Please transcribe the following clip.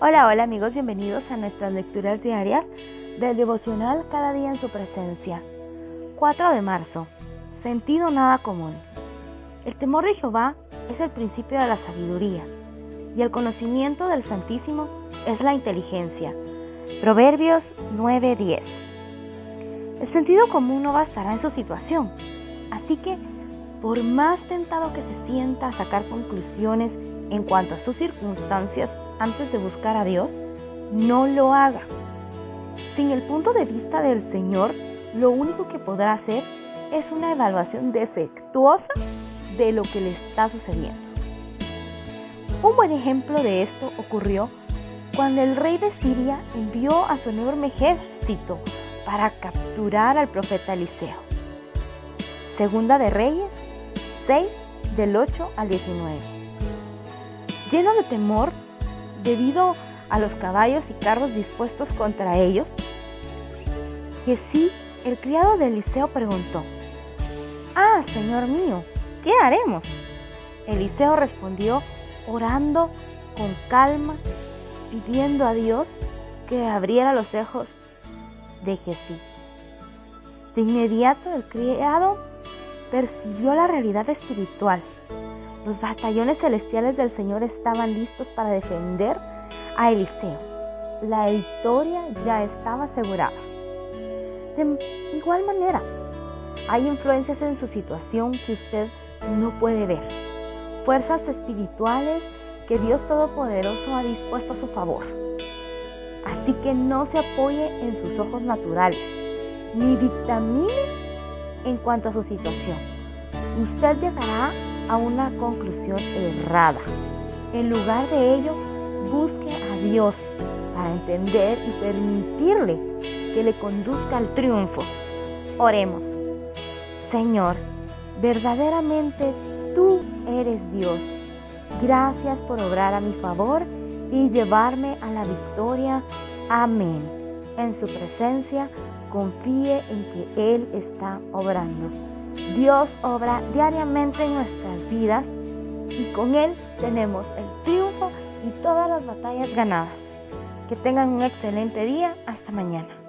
Hola, hola amigos, bienvenidos a nuestras lecturas diarias del devocional Cada día en su presencia. 4 de marzo. Sentido nada común. El temor de Jehová es el principio de la sabiduría y el conocimiento del Santísimo es la inteligencia. Proverbios 9:10. El sentido común no bastará en su situación, así que por más tentado que se sienta a sacar conclusiones en cuanto a sus circunstancias antes de buscar a Dios, no lo haga. Sin el punto de vista del Señor, lo único que podrá hacer es una evaluación defectuosa de lo que le está sucediendo. Un buen ejemplo de esto ocurrió cuando el rey de Siria envió a su enorme ejército para capturar al profeta Eliseo. Segunda de Reyes 6 del 8 al 19. Lleno de temor, debido a los caballos y carros dispuestos contra ellos? Que sí, el criado de Eliseo preguntó, Ah, Señor mío, ¿qué haremos? Eliseo respondió orando con calma, pidiendo a Dios que abriera los ojos de Jesús. De inmediato el criado percibió la realidad espiritual los batallones celestiales del Señor estaban listos para defender a Eliseo. La victoria ya estaba asegurada. De igual manera, hay influencias en su situación que usted no puede ver. Fuerzas espirituales que Dios Todopoderoso ha dispuesto a su favor. Así que no se apoye en sus ojos naturales, ni dictamine en cuanto a su situación. Usted llegará a una conclusión errada. En lugar de ello, busque a Dios para entender y permitirle que le conduzca al triunfo. Oremos. Señor, verdaderamente tú eres Dios. Gracias por obrar a mi favor y llevarme a la victoria. Amén. En su presencia confíe en que Él está obrando. Dios obra diariamente en nuestras vidas y con Él tenemos el triunfo y todas las batallas ganadas. Que tengan un excelente día. Hasta mañana.